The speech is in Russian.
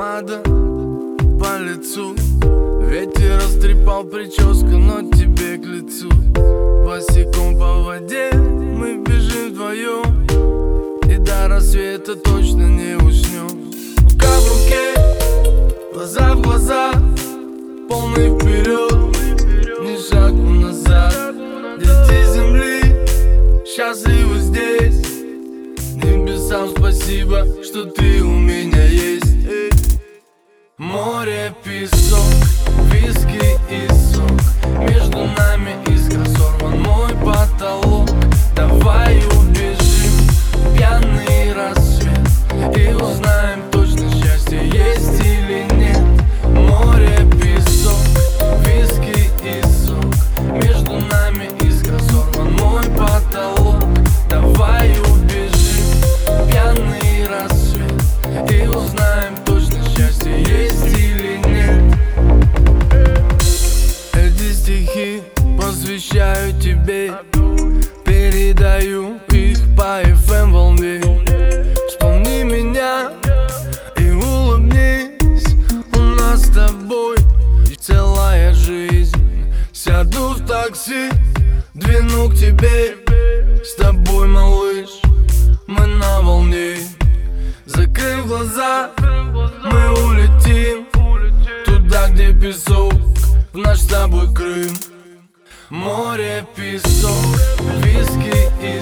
помада по лицу. Ветер растрепал прическу, но тебе к лицу. Босиком по воде мы бежим вдвоем. И до рассвета точно не уснем. Рука в руке, глаза в глаза Полный вперед, ни шагу назад. Дети земли, счастливы здесь. Небесам спасибо, что ты amor episódio. Посвящаю тебе. Передаю их по FM волне. Вспомни меня и улыбнись. У нас с тобой целая жизнь. Сяду в такси, двину к тебе. С тобой, малыш, мы на волне. Закрыв глаза, мы улетим Туда, где песок, в наш с тобой Крым Море, песок, виски и